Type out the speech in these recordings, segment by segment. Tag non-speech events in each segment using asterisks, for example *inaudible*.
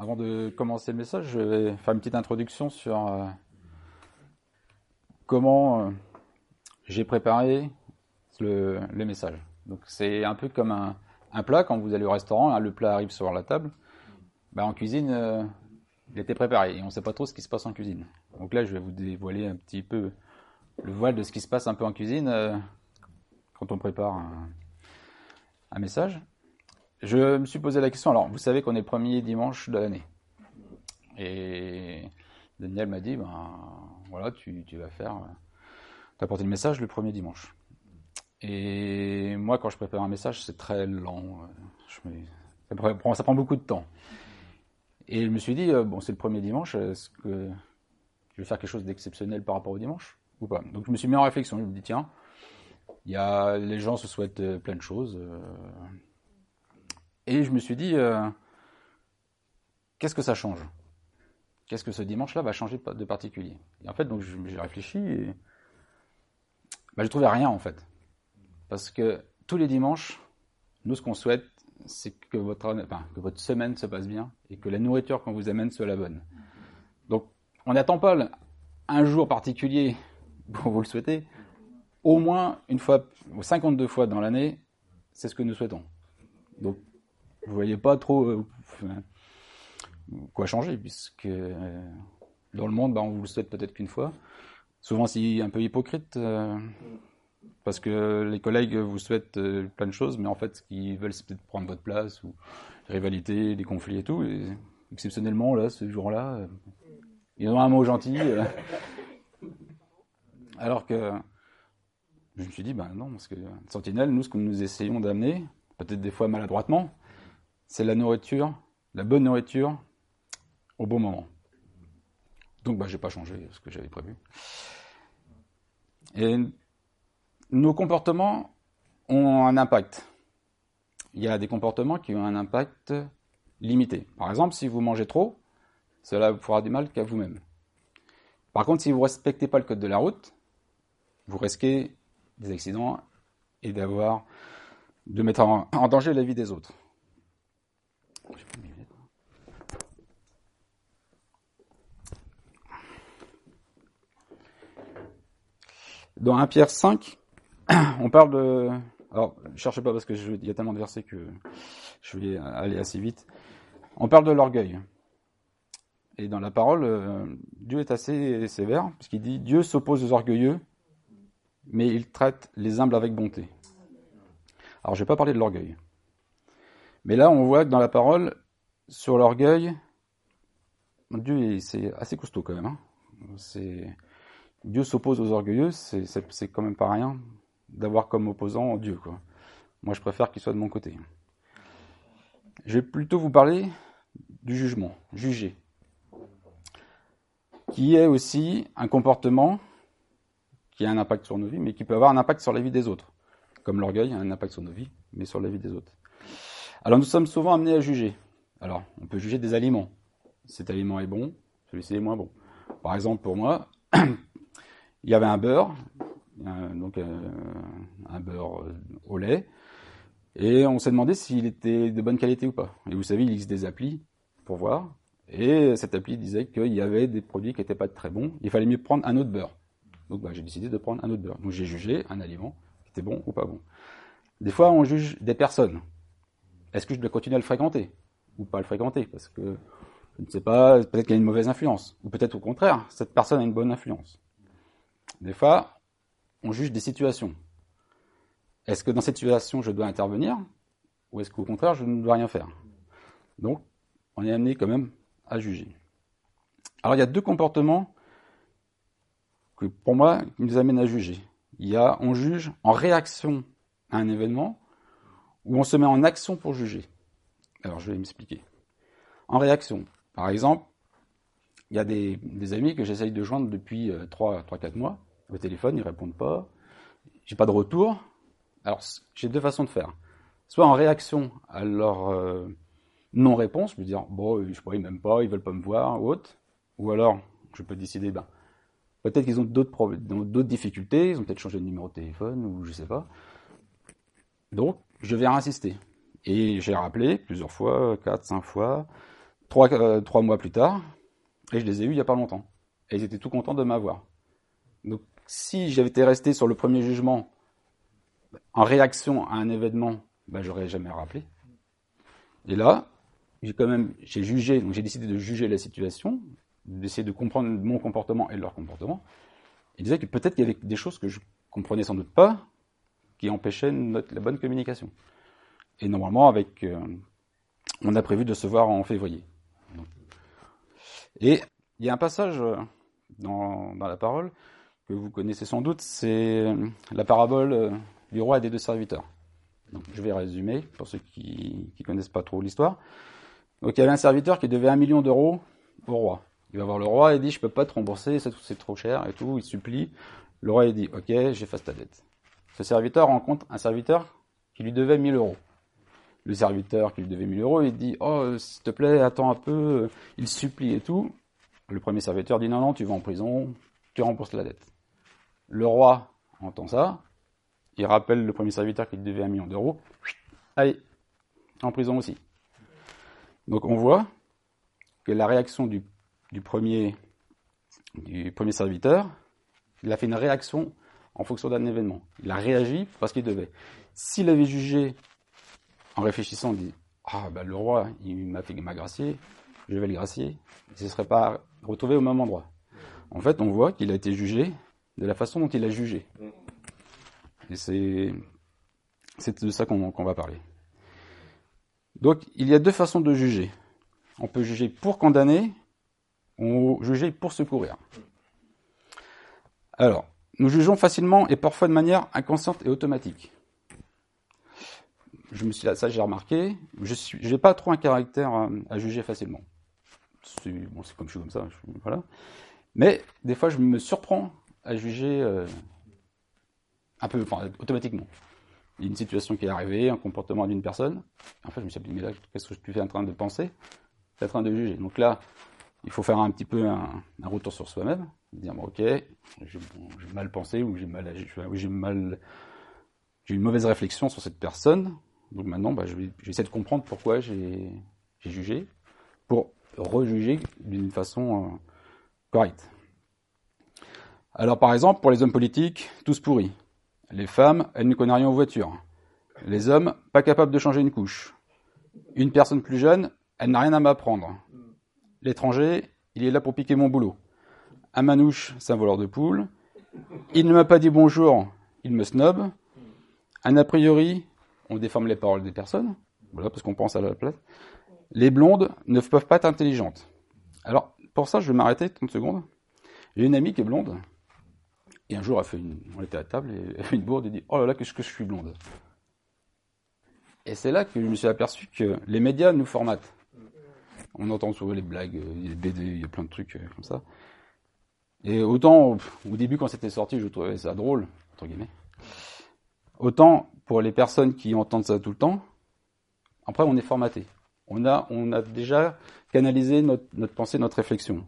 avant de commencer le message, je vais faire une petite introduction sur euh, comment euh, j'ai préparé le, les messages. Donc c'est un peu comme un, plat quand vous allez au restaurant, le plat arrive sur la table. Ben, en cuisine, euh, il était préparé et on ne sait pas trop ce qui se passe en cuisine. Donc là, je vais vous dévoiler un petit peu le voile de ce qui se passe un peu en cuisine quand on prépare un, message. Je me suis posé la question. Alors, vous savez qu'on est premier dimanche de l'année. Et Daniel m'a dit, ben voilà, tu, tu vas faire, tu vas porter le message le premier dimanche. Et moi, quand je prépare un message, c'est très lent. Ça, prend, beaucoup de temps. Et je me suis dit, euh, bon, c'est le premier dimanche, est-ce que je vais faire quelque chose d'exceptionnel par rapport au dimanche ou pas? Donc je me suis mis en réflexion, je me dis, tiens, y a, les gens se souhaitent euh, plein de choses. Euh, et je me suis dit, euh, qu'est-ce que ça change? Qu'est-ce que ce dimanche-là va changer de particulier? Et en fait, donc j'ai réfléchi et bah, je trouvais rien en fait. Parce que tous les dimanches, nous, ce qu'on souhaite, c'est que votre, semaine se passe bien et que la nourriture qu'on vous amène soit la bonne. Donc, on n'attend pas un jour particulier *laughs* pour vous le souhaiter. Au moins une fois, ou 52 fois dans l'année, c'est ce que nous souhaitons. Donc, vous voyez pas trop euh, quoi changer, puisque euh, dans le monde, bah, on vous le souhaite peut-être qu'une fois. Souvent, c'est un peu hypocrite. Euh, parce que les collègues vous souhaitent plein de choses, mais en fait, ce qu'ils veulent, c'est peut-être prendre votre place, ou rivalité, des conflits et tout. Exceptionnellement, là, ce jour-là, ils ont un mot gentil. *laughs* Alors que je me suis dit, ben non, parce que Sentinelle, nous, ce que nous essayons d'amener, peut-être des fois maladroitement, c'est la nourriture, la bonne nourriture, au bon moment. Donc, bah, j'ai pas changé ce que j'avais prévu. Et nos comportements ont un impact. Il y a des comportements qui ont un impact limité. Par exemple, si vous mangez trop, cela vous fera du mal qu'à vous-même. Par contre, si vous ne respectez pas le code de la route, vous risquez des accidents et d'avoir de mettre en, danger la vie des autres. Dans 1 Pierre 5, *clears throat* on parle de. Alors, ne cherchez pas parce que il y a tellement de versets que je vais aller assez vite. On parle de l'orgueil. Et dans la parole, euh, Dieu est assez sévère, puisqu'il dit Dieu s'oppose aux orgueilleux, mais il traite les humbles avec bonté. Alors, je vais pas parler de l'orgueil. Mais là, on voit que dans la parole, sur l'orgueil, Dieu, c'est assez costaud quand même. Hein. Dieu s'oppose aux orgueilleux, c'est quand même pas rien d'avoir comme opposant Dieu. Quoi. Moi, je préfère qu'il soit de mon côté. Je vais plutôt vous parler du jugement, juger, qui est aussi un comportement qui a un impact sur nos vies, mais qui peut avoir un impact sur la vie des autres. Comme l'orgueil a un impact sur nos vies, mais sur la vie des autres. Alors nous sommes souvent amenés à juger. Alors, on peut juger des aliments. Cet aliment est bon, celui-ci est moins bon. Par exemple, pour moi, *coughs* il y avait un beurre, donc euh, un beurre euh, au lait. Et on s'est demandé s'il était de bonne qualité ou pas. Et vous savez, il existe des applis pour voir. Et cette appli disait qu'il y avait des produits qui n'étaient pas très bons. Il fallait mieux prendre un autre beurre. Donc bah, j'ai décidé de prendre un autre beurre. Donc j'ai jugé un aliment qui était bon ou pas bon. Des fois, on juge des personnes. Est-ce que je dois continuer à le fréquenter ou pas le fréquenter Parce que je ne sais pas, peut-être qu'il y a une mauvaise influence. Ou peut-être au contraire, cette personne a une bonne influence. Des fois, on juge des situations. Est-ce que dans cette situation, je dois intervenir ou est-ce qu'au contraire, je ne dois rien faire? Donc, on est amené quand même à juger. Alors, il y a deux comportements que, pour moi, qui nous amènent à juger. Il y a, on juge en réaction à un événement ou on se met en action pour juger. Alors, je vais m'expliquer. En réaction, par exemple, il y a des, amis que j'essaye de joindre depuis 3-4 euh, mois au téléphone, ils répondent pas. J'ai pas de retour. Alors, j'ai deux façons de faire. Soit en réaction à leur euh, non-réponse, je peux dire, bon, je pas, ils m'aiment pas, ils veulent pas me voir, ou autre. Ou alors, je peux décider, ben, peut-être qu'ils ont d'autres difficultés, ils ont peut-être changé de numéro de téléphone, ou je sais pas. Donc, je vais insister. Et j'ai rappelé plusieurs fois, quatre, cinq fois, trois, euh, trois mois plus tard, et je les ai eus il n'y a pas longtemps. Et ils étaient tout contents de m'avoir. Donc, si j'avais été resté sur le premier jugement en réaction à un événement, ben, j'aurais jamais rappelé. Et là, j'ai quand même, j'ai jugé, donc j'ai décidé de juger la situation, d'essayer de comprendre mon comportement et leur comportement. Il disait que peut-être qu'il y avait des choses que je comprenais sans doute pas, qui empêchaient notre, la bonne communication. Et normalement, avec, euh, on a prévu de se voir en février. Et il y a un passage euh, dans, la parole que vous connaissez sans doute, c'est euh, la parabole du roi et des deux serviteurs. Donc, je vais résumer pour ceux qui ne connaissent pas trop l'histoire. Donc il y avait un serviteur qui devait un million d'euros au roi. Il va voir le roi et dit je peux pas te rembourser, c'est trop cher et tout. Il supplie. Le roi dit ok j'efface ta dette. Ce serviteur rencontre un serviteur qui lui devait 1000 euros. Le serviteur qui lui devait 1000 euros il dit oh s'il te plaît attends un peu. Il supplie et tout. Le premier serviteur dit non non tu vas en prison, tu rembourses la dette. Le roi entend ça. Il rappelle le premier serviteur qui lui devait un million d'euros. Allez en prison aussi. Donc on voit que la réaction du, premier, du premier serviteur, il a fait une réaction en fonction d'un événement. Il a réagi parce qu'il devait. S'il avait jugé en réfléchissant, dit Ah, ben le roi, il m'a fait m'agracier, je vais le gracier, il ne se serait pas retrouvé au même endroit. En fait, on voit qu'il a été jugé de la façon dont il a jugé. Et c'est, de ça qu'on va parler. Donc il y a deux façons de juger. On peut juger pour condamner, ou juger pour secourir. Alors, nous jugeons facilement et parfois de manière inconsciente et automatique. Je me suis ça j'ai remarqué, je n'ai pas trop un caractère à, juger facilement. C'est comme je suis comme ça. Mais des fois, je me surprends à juger euh, un peu, automatiquement une situation qui est arrivée, un comportement d'une personne. En fait, je me suis dit, mais là, qu'est-ce que je suis en train de penser? En train de juger. Donc là, il faut faire un petit peu un, retour sur soi-même, dire, ok, j'ai mal pensé ou j'ai mal, j'ai j'ai une mauvaise réflexion sur cette personne. Donc maintenant, bah, je, vais, essayer de comprendre pourquoi j'ai jugé, pour rejuger d'une façon euh, correcte. Alors par exemple, pour les hommes politiques, tous pourris. Les femmes, elles ne connaissent rien aux voitures. Les hommes, pas capables de changer une couche. Une personne plus jeune, elle n'a rien à m'apprendre. L'étranger, il est là pour piquer mon boulot. Un manouche, c'est un voleur de poules. Il ne m'a pas dit bonjour, il me snob. A priori, on déforme les paroles des personnes. Voilà, parce qu'on pense à la place. Les blondes ne peuvent pas être intelligentes. Alors, pour ça, je vais m'arrêter 30 secondes. J'ai une amie qui est blonde. Et un jour, elle fait on était à table et elle fait une bourde et dit Oh là là, qu'est-ce que je suis blonde? Et c'est là que je me suis aperçu que les médias nous formatent. On entend souvent les blagues, des BD, il y a plein de trucs euh, comme ça. Et autant, au début, quand c'était sorti, je trouvais ça drôle, entre guillemets. Autant, pour les personnes qui entendent ça tout le temps, après, on est formaté. On a, on a déjà canalisé notre, notre pensée, notre réflexion.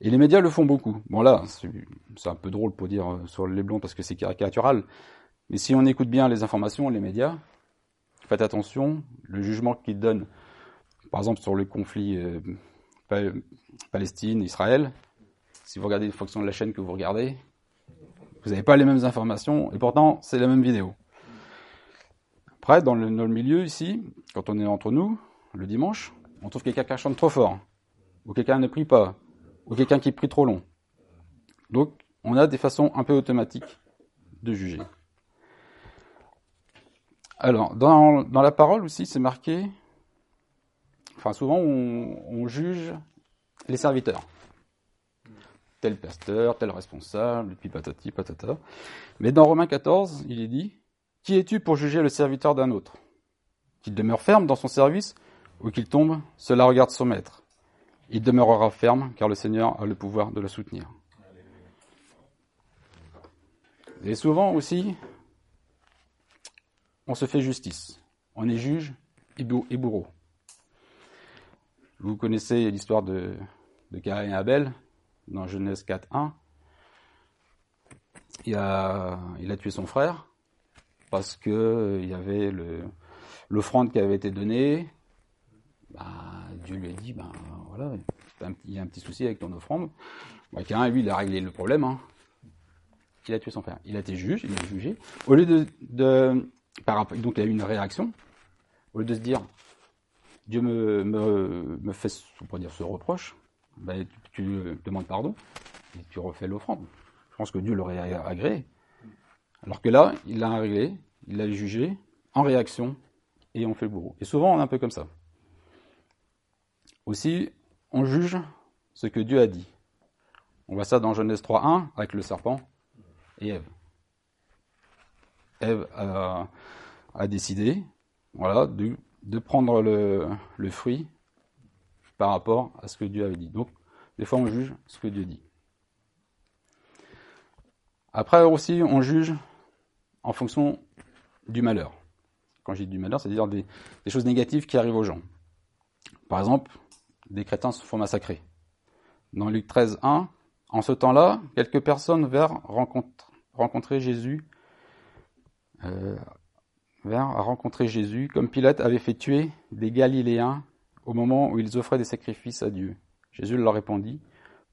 Et les médias le font beaucoup. Bon là, c'est un peu drôle pour dire euh, sur les blonds parce que c'est caricatural. Mais si on écoute bien les informations, les médias, faites attention, le jugement qu'ils donnent, par exemple sur le conflit euh, Palestine-Israël, si vous regardez les fonctions de la chaîne que vous regardez, vous n'avez pas les mêmes informations et pourtant c'est la même vidéo. Après, dans le, milieu ici, quand on est entre nous, le dimanche, on trouve quelqu'un qui chante trop fort, ou quelqu'un ne prie pas, ou quelqu'un qui prie trop long. Donc, on a des façons un peu automatiques de juger. Alors, dans, la parole aussi, c'est marqué, enfin souvent on, juge les serviteurs. Tel pasteur, tel responsable, puis patati, patata. Mais dans Romains 14, il est dit, Qui es-tu pour juger le serviteur d'un autre? Qu'il demeure ferme dans son service ou qu'il tombe, cela regarde son maître. Il demeurera ferme, car le Seigneur a le pouvoir de le soutenir. Et souvent aussi, on se fait justice. On est juge et bourreau. Vous connaissez l'histoire de, de et Abel dans Genèse 4.1. Il a, il a tué son frère parce que il y avait l'offrande qui avait été donnée. Bah, Dieu lui a dit, ben voilà, il y a un petit souci avec ton offrande. Quelqu'un, lui, il a réglé le problème. Hein. Il a tué son frère. Il a été juge, il a jugé. Au lieu de, donc il a eu une réaction. Au lieu de se dire, Dieu me, fait, dire, ce reproche, ben, tu, demandes pardon et tu refais l'offrande. Je pense que Dieu l'aurait agréé. Alors que là, il l'a réglé, il l'a jugé en réaction et on fait le bourreau. Et souvent, on est un peu comme ça. Aussi, on juge ce que Dieu a dit. On voit ça dans Genèse 3.1 avec le serpent et Ève. Ève a, décidé voilà, de, de prendre le, le, fruit par rapport à ce que Dieu avait dit. Donc, des fois, on juge ce que Dieu dit. Après aussi, on juge en fonction du malheur. Quand je dis du malheur, c'est-à-dire des, choses négatives qui arrivent aux gens. Par exemple, des crétins se font massacrer. Dans Luc 13, 1, en ce temps-là, quelques personnes vinrent rencontrer Jésus, euh, rencontrer Jésus, comme Pilate avait fait tuer des Galiléens au moment où ils offraient des sacrifices à Dieu. Jésus leur répondit,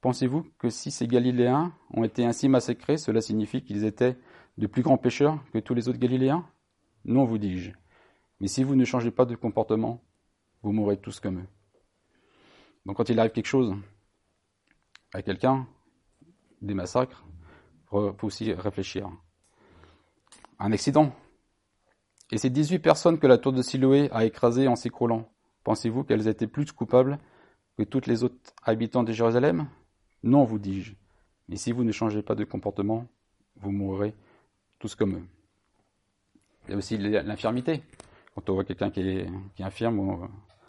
Pensez-vous que si ces Galiléens ont été ainsi massacrés, cela signifie qu'ils étaient de plus grands pécheurs que tous les autres Galiléens? Non, vous dis-je. Mais si vous ne changez pas de comportement, vous mourrez tous comme eux. Donc quand il arrive quelque chose à quelqu'un, des massacres, il faut aussi réfléchir. Un accident. Et ces 18 personnes que la tour de Siloé a écrasées en s'écroulant, pensez-vous qu'elles étaient plus coupables que toutes les autres habitants de Jérusalem Non, vous dis-je. Mais si vous ne changez pas de comportement, vous mourrez tous comme eux. Il y a aussi l'infirmité. Quand on voit quelqu'un qui est, qui est infirme ou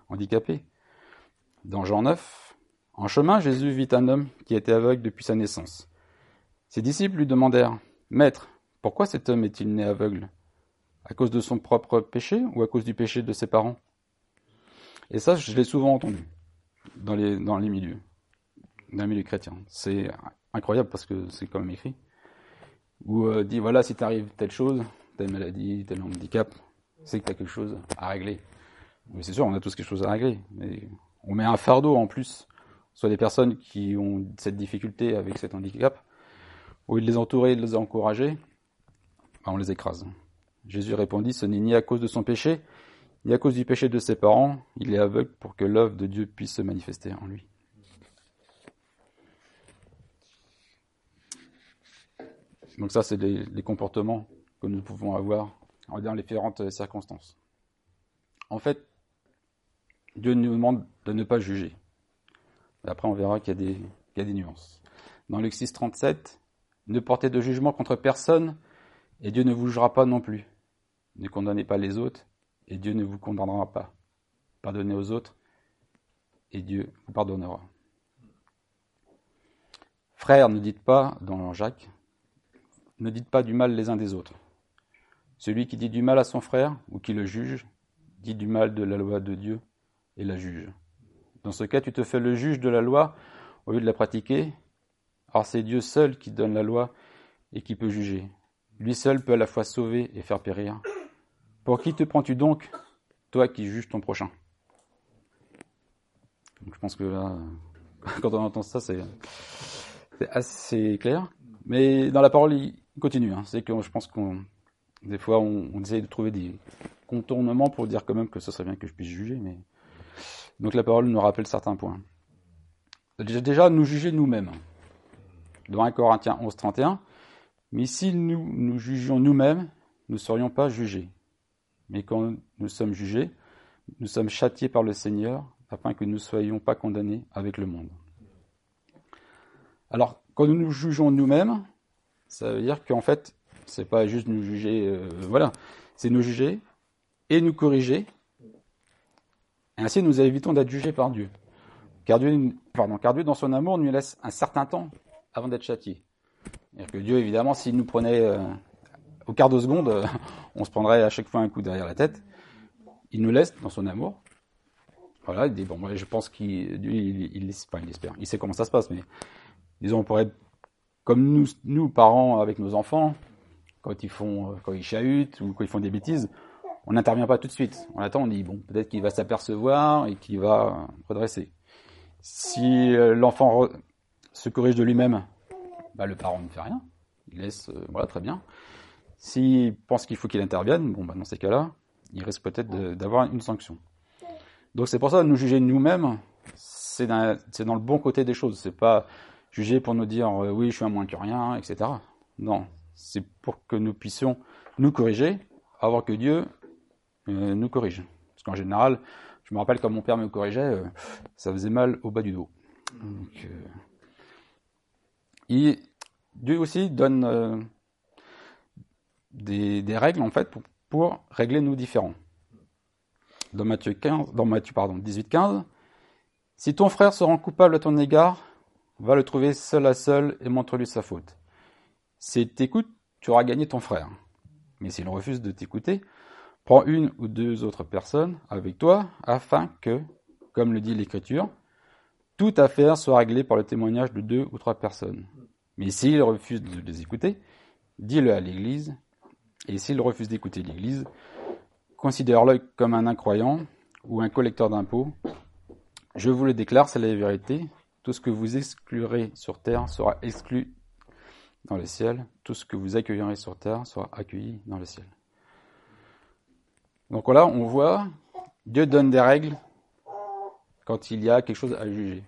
handicapé, dans Jean 9, en chemin, Jésus vit un homme qui était aveugle depuis sa naissance. Ses disciples lui demandèrent, Maître, pourquoi cet homme est-il né aveugle? À cause de son propre péché ou à cause du péché de ses parents? Et ça, je l'ai souvent entendu dans les, dans les milieux, dans les milieux chrétiens. C'est incroyable parce que c'est quand même écrit. Ou euh, dit, voilà, si t'arrive telle chose, telle maladie, tel handicap, c'est que tu as quelque chose à régler. Mais c'est sûr, on a tous quelque chose à régler. Mais on met un fardeau en plus sur les personnes qui ont cette difficulté avec cet handicap, au lieu de les entourer et de les encourager, ben, on les écrase. Jésus répondit, ce n'est ni à cause de son péché, ni à cause du péché de ses parents, il est aveugle pour que l'œuvre de Dieu puisse se manifester en lui. Donc ça, c'est les, comportements que nous pouvons avoir dans les différentes circonstances. En fait, Dieu nous demande de ne pas juger. après, on verra qu'il y, a des nuances. Dans 6, 37, ne portez de jugement contre personne, et Dieu ne vous jugera pas non plus. Ne condamnez pas les autres, et Dieu ne vous condamnera pas. Pardonnez aux autres, et Dieu vous pardonnera. Frères, ne dites pas, dans Jacques, ne dites pas du mal les uns des autres. Celui qui dit du mal à son frère, ou qui le juge, dit du mal de la loi de Dieu et la juge. Dans ce cas, tu te fais le juge de la loi au lieu de la pratiquer. Alors c'est Dieu seul qui donne la loi et qui peut juger. Lui seul peut à la fois sauver et faire périr. Pour qui te prends-tu donc, toi qui juges ton prochain? Je pense que là, *laughs* quand on entend ça, c'est assez clair. Mais dans la parole, il continue. Hein. C'est que je pense qu'on des fois, on, on essaye de trouver des contournements pour dire quand même que ce serait bien que je puisse juger, mais donc la parole nous rappelle certains points. Déjà, nous juger nous-mêmes. Dans 1 Corinthiens 11, 31, mais si nous nous jugions nous-mêmes, nous ne serions pas jugés. Mais quand nous sommes jugés, nous sommes châtiés par le Seigneur afin que nous ne soyons pas condamnés avec le monde. Alors, quand nous nous jugeons nous-mêmes, ça veut dire qu'en fait, c'est pas juste nous juger, euh, voilà, c'est nous juger et nous corriger ainsi, nous évitons d'être jugés par Dieu. Car Dieu, pardon, car Dieu, dans son amour, nous laisse un certain temps avant d'être châtié. C'est-à-dire que Dieu, évidemment, s'il nous prenait euh, au quart de seconde, on se prendrait à chaque fois un coup derrière la tête. Il nous laisse dans son amour. Voilà, il dit, bon, moi, je pense qu'il il, il, enfin, il. Il sait comment ça se passe, mais disons, on pourrait comme nous, nous, parents, avec nos enfants, quand ils font, quand ils chahutent ou quand ils font des bêtises, on n'intervient pas tout de suite. On attend, on dit bon, peut-être qu'il va s'apercevoir et qu'il va redresser. Si euh, l'enfant se corrige de lui-même, bah, le parent ne fait rien. Il laisse, euh, voilà, très bien. S'il pense qu'il faut qu'il intervienne, bon, bah, dans ces cas-là, il risque peut-être d'avoir une sanction. Donc c'est pour ça, nous juger nous-mêmes, c'est dans, le bon côté des choses. C'est pas juger pour nous dire euh, oui, je suis un moins que rien, etc. Non, c'est pour que nous puissions nous corriger, avant que Dieu euh, nous corrige. Parce qu'en général, je me rappelle quand mon père me corrigeait, euh, ça faisait mal au bas du dos. Donc, Dieu aussi donne des, règles en fait pour, régler nos différends. Dans Matthieu 15, dans Matthieu pardon, 18 15, si ton frère se rend coupable à ton égard, va le trouver seul à seul et montre-lui sa faute. S'il t'écoute, tu auras gagné ton frère. Mais s'il refuse de t'écouter, prends une ou deux autres personnes avec toi afin que, comme le dit l'Écriture, toute affaire soit réglée par le témoignage de deux ou trois personnes. Mais s'il refuse de les écouter, dis-le à l'Église, et s'il refuse d'écouter l'Église, considère-le comme un incroyant ou un collecteur d'impôts. Je vous le déclare, c'est la vérité. Tout ce que vous exclurez sur terre sera exclu dans le ciel. Tout ce que vous accueillerez sur terre sera accueilli dans le ciel. Donc voilà, on voit, Dieu donne des règles quand il y a quelque chose à juger.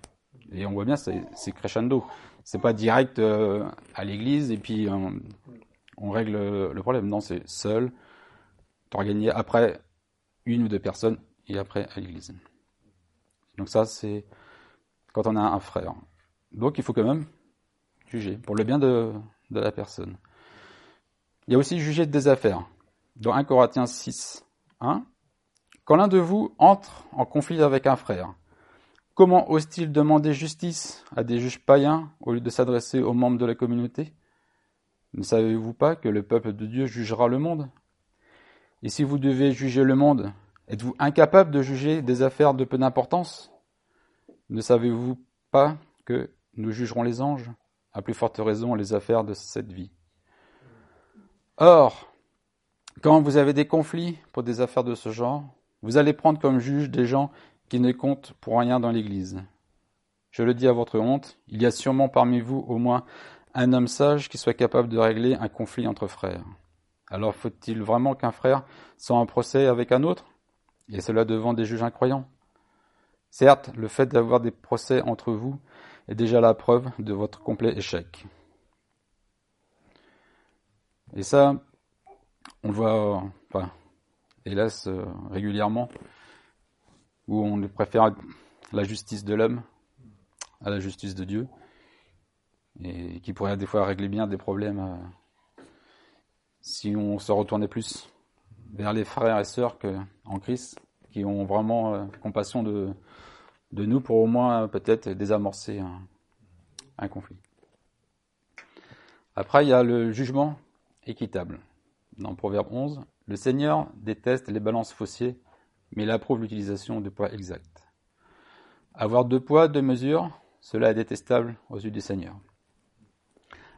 Et on voit bien, c'est crescendo. C'est pas direct euh, à l'église et puis euh, on règle le problème. Non, c'est seul, t'organiser après une ou deux personnes et après à l'église. Donc ça, c'est quand on a un frère. Donc il faut quand même juger pour le bien de, la personne. Il y a aussi juger des affaires. Dans 1 Corinthiens 6, 1, quand l'un de vous entre en conflit avec un frère, comment ose-t-il demander justice à des juges païens au lieu de s'adresser aux membres de la communauté? Ne savez-vous pas que le peuple de Dieu jugera le monde? Et si vous devez juger le monde, êtes-vous incapable de juger des affaires de peu d'importance? Ne savez-vous pas que nous jugerons les anges? À plus forte raison, les affaires de cette vie. Or, quand vous avez des conflits pour des affaires de ce genre, vous allez prendre comme juge des gens qui ne comptent pour rien dans l'Église. Je le dis à votre honte, il y a sûrement parmi vous au moins un homme sage qui soit capable de régler un conflit entre frères. Alors faut-il vraiment qu'un frère soit en procès avec un autre? Et cela devant des juges incroyants Certes, le fait d'avoir des procès entre vous est déjà la preuve de votre complet échec. Et ça, on le voit, hélas, euh, régulièrement, où on préfère la justice de l'homme à la justice de Dieu, et qui pourrait des fois régler bien des problèmes euh, si on se retournait plus vers les frères et sœurs que, en Christ, qui ont vraiment euh, compassion de, nous pour au moins peut-être désamorcer un, conflit. Après, il y a le jugement équitable. Dans Proverbe 11, le Seigneur déteste les balances faussiers, mais il approuve l'utilisation de poids exacts. Avoir deux poids, deux mesures, cela est détestable aux yeux du Seigneur.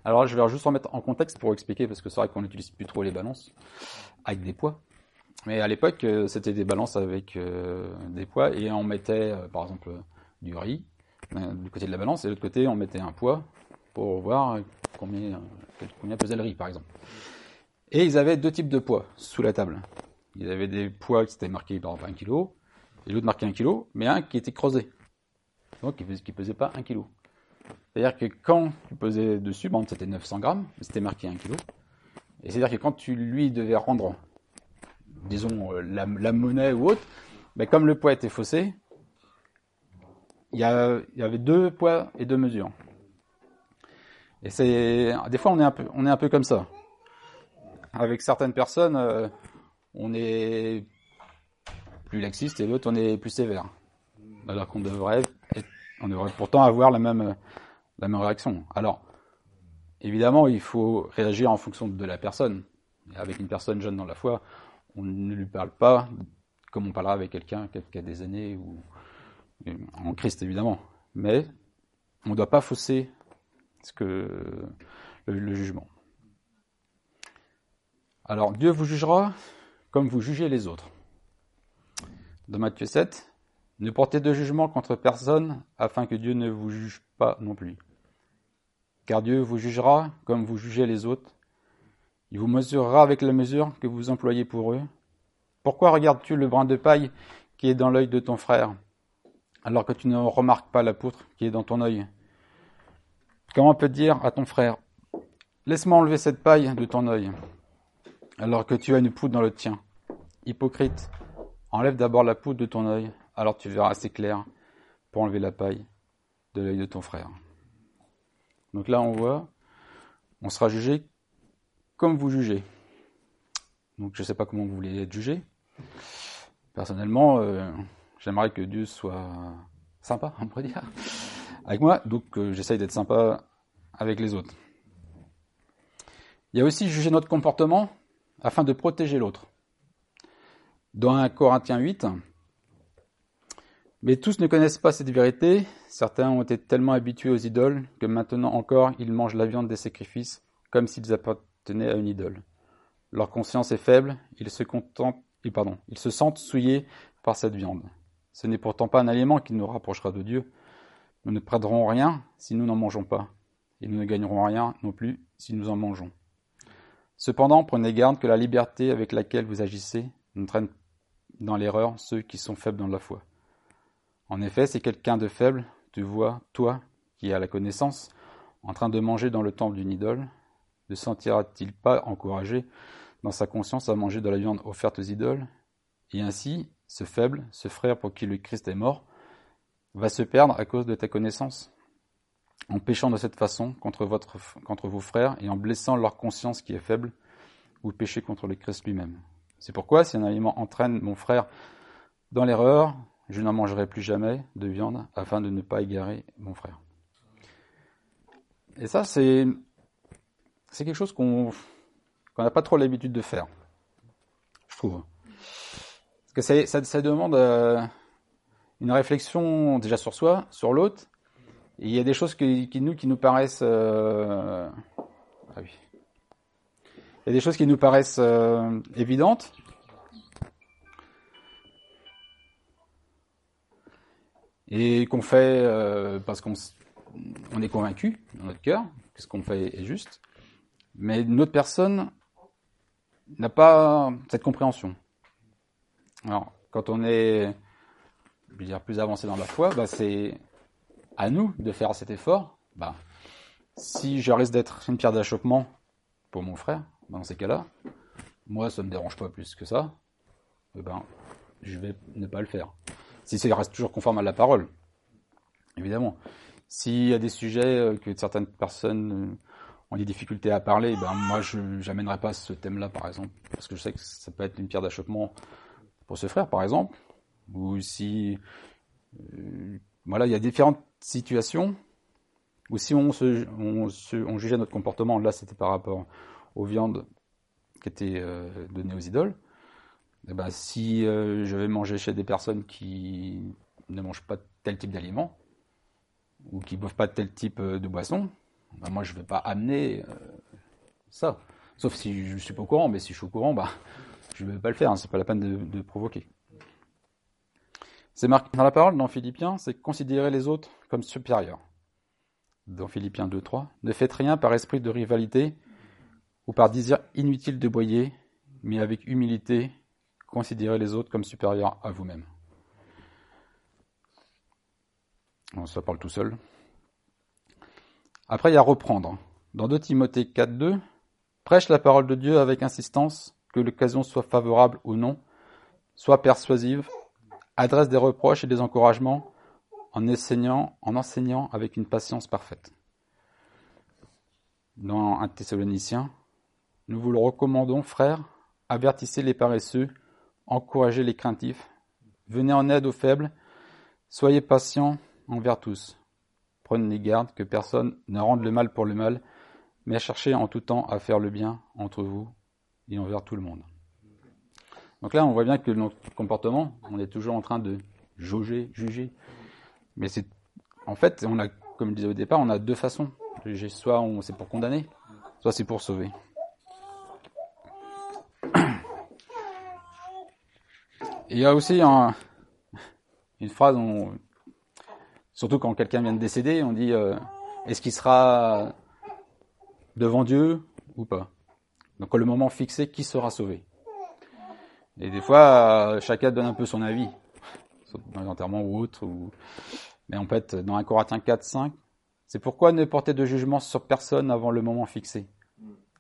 Alors je vais juste remettre en contexte pour expliquer, parce que c'est vrai qu'on n'utilise plus trop les balances avec des poids. Mais à l'époque, euh, c'était des balances avec euh, des poids et on mettait, euh, par exemple, du riz du côté de la balance et de l'autre côté, on mettait un poids pour voir combien, combien pesait le riz, par exemple. Et ils avaient deux types de poids sous la table. Ils avaient des poids qui étaient marqués par exemple 1 kg et l'autre marqué 1 kg, mais un qui était creusé. Donc qui ne pesait pas 1 kg. C'est-à-dire que quand tu pesais dessus, bon, c'était 900 grammes, c'était marqué 1 kg. Et c'est-à-dire que quand tu lui devais rendre, disons, euh, la, monnaie ou autre, ben, comme le poids était faussé, il y, avait deux poids et deux mesures. Et c'est des fois on est un peu comme ça. Avec certaines personnes, euh, on est plus laxiste et l'autre on est plus sévère. Alors qu'on devrait on devrait pourtant avoir la même réaction. Alors, évidemment, il faut réagir en fonction de la personne. avec une personne jeune dans la foi, on ne lui parle pas comme on parlera avec quelqu'un qui a des années ou en Christ évidemment. Mais on ne doit pas fausser ce que le, jugement. Alors Dieu vous jugera comme vous jugez les autres. Dans Matthieu 7, ne portez de jugement contre personne, afin que Dieu ne vous juge pas non plus. Car Dieu vous jugera comme vous jugez les autres. Il vous mesurera avec la mesure que vous employez pour eux. Pourquoi regardes-tu le brin de paille qui est dans l'œil de ton frère, alors que tu ne remarques pas la poutre qui est dans ton œil? Comment peut dire à ton frère, Laisse-moi enlever cette paille de ton œil, alors que tu as une poudre dans le tien. Hypocrite, enlève d'abord la poudre de ton œil, alors tu verras assez clair pour enlever la paille de l'œil de ton frère. Donc là, on voit, on sera jugé comme vous jugez. Donc je ne sais pas comment vous voulez être jugé. Personnellement, euh, j'aimerais que Dieu soit sympa, *laughs* on pourrait dire, avec moi. Donc euh, j'essaye d'être sympa avec les autres. Il y a aussi juger notre comportement afin de protéger l'autre. Dans 1 Corinthiens 8, mais tous ne connaissent pas cette vérité. Certains ont été tellement habitués aux idoles que maintenant encore ils mangent la viande des sacrifices comme s'ils appartenaient à une idole. Leur conscience est faible, ils se, contentent, pardon, ils se sentent souillés par cette viande. Ce n'est pourtant pas un aliment qui nous rapprochera de Dieu. Nous ne perdrons rien si nous n'en mangeons pas, et nous ne gagnerons rien non plus si nous en mangeons. Cependant, prenez garde que la liberté avec laquelle vous agissez n'entraîne dans l'erreur ceux qui sont faibles dans la foi. En effet, si quelqu'un de faible te voit, toi, qui as la connaissance, en train de manger dans le temple d'une idole, ne sentira-t-il pas encouragé dans sa conscience à manger de la viande offerte aux idoles? Et ainsi, ce faible, ce frère pour qui le Christ est mort, va se perdre à cause de ta connaissance en péchant de cette façon contre, vos frères et en blessant leur conscience qui est faible, vous péchez contre le Christ lui-même. C'est pourquoi, si un aliment entraîne mon frère dans l'erreur, je n'en mangerai plus jamais de viande afin de ne pas égarer mon frère. Et ça, c'est, quelque chose qu'on n'a pas trop l'habitude de faire, je trouve. Parce que ça, demande euh, une réflexion déjà sur soi, sur l'autre, il y a des choses qui, nous, qui nous paraissent. Euh, ah oui. Il y a des choses qui nous paraissent euh, évidentes. Et qu'on fait euh, parce qu'on on est convaincu dans notre cœur que ce qu'on fait est juste. Mais une autre personne n'a pas cette compréhension. Alors, quand on est plus avancé dans la foi, bah c'est à nous de faire cet effort, bah, si je risque d'être une pierre d'achoppement pour mon frère, bah, dans ces cas-là, moi, ça ne me dérange pas plus que ça, eh ben, je vais ne pas le faire. Si ça reste toujours conforme à la parole, évidemment. S'il y a des sujets euh, que certaines personnes euh, ont des difficultés à parler, ben moi je n'amènerai pas ce thème-là, par exemple, parce que je sais que ça peut être une pierre d'achoppement pour ce frère, par exemple, ou si euh, voilà, il y a différentes situations où si on, se, on, jugeait notre comportement, là c'était par rapport aux viandes qui étaient données aux idoles, eh ben, si euh, je vais manger chez des personnes qui ne mangent pas tel type d'aliment, ou qui ne boivent pas tel type euh, de boisson, ben, moi je ne vais pas amener ça. Sauf si je ne suis pas au courant, mais si je suis au courant, bah, *laughs* je ne vais pas le faire, hein, c'est pas la peine de, provoquer. C'est marqué dans la parole, dans Philippiens, c'est considérer les autres comme supérieurs. Dans Philippiens 2.3, ne faites rien par esprit de rivalité ou par désir inutile de boyer, mais avec humilité, considérez les autres comme supérieurs à vous-même. ça parle tout seul. Après, il y a reprendre. Dans 2 Timothée 4.2, prêche la parole de Dieu avec insistance, que l'occasion soit favorable ou non, soit persuasive, adresse des reproches et des encouragements en enseignant, en enseignant avec une patience parfaite. Dans un Thessaloniciens, nous vous le recommandons, frères, avertissez les paresseux, encouragez les craintifs, venez en aide aux faibles, soyez patients envers tous. Prenez garde que personne ne rende le mal pour le mal, mais cherchez en tout temps à faire le bien entre vous et envers tout le monde. Donc là, on voit bien que notre comportement, on est toujours en train de jauger, juger. Mais c'est, en fait, on a, comme je disais au départ, on a deux façons. Soit c'est pour condamner, soit c'est pour sauver. Il y a aussi un, une phrase, surtout quand quelqu'un vient de décéder, on dit euh, est-ce qu'il sera devant Dieu ou pas? Donc le moment fixé, qui sera sauvé? Et des fois, euh, chacun donne un peu son avis, dans l'enterrement ou autre. Mais en fait, dans 1 Corinthiens 4, 5, c'est pourquoi ne portez de jugement sur personne avant le moment fixé?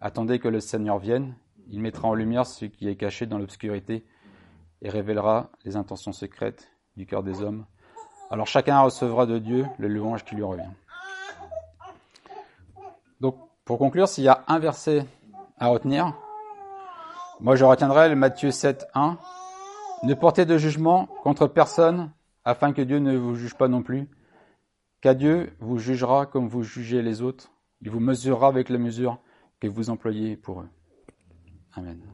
Attendez que le Seigneur vienne, il mettra en lumière ce qui est caché dans l'obscurité et révélera les intentions secrètes du cœur des hommes. Alors chacun recevra de Dieu le louange qui lui revient. Donc, pour conclure, s'il y a un verset à retenir, moi je retiendrai le Matthieu 7, 1. Ne portez de jugement contre personne afin que Dieu ne vous juge pas non plus. Car Dieu vous jugera comme vous jugez les autres. Il vous mesurera avec la mesure que vous employez pour eux. Amen.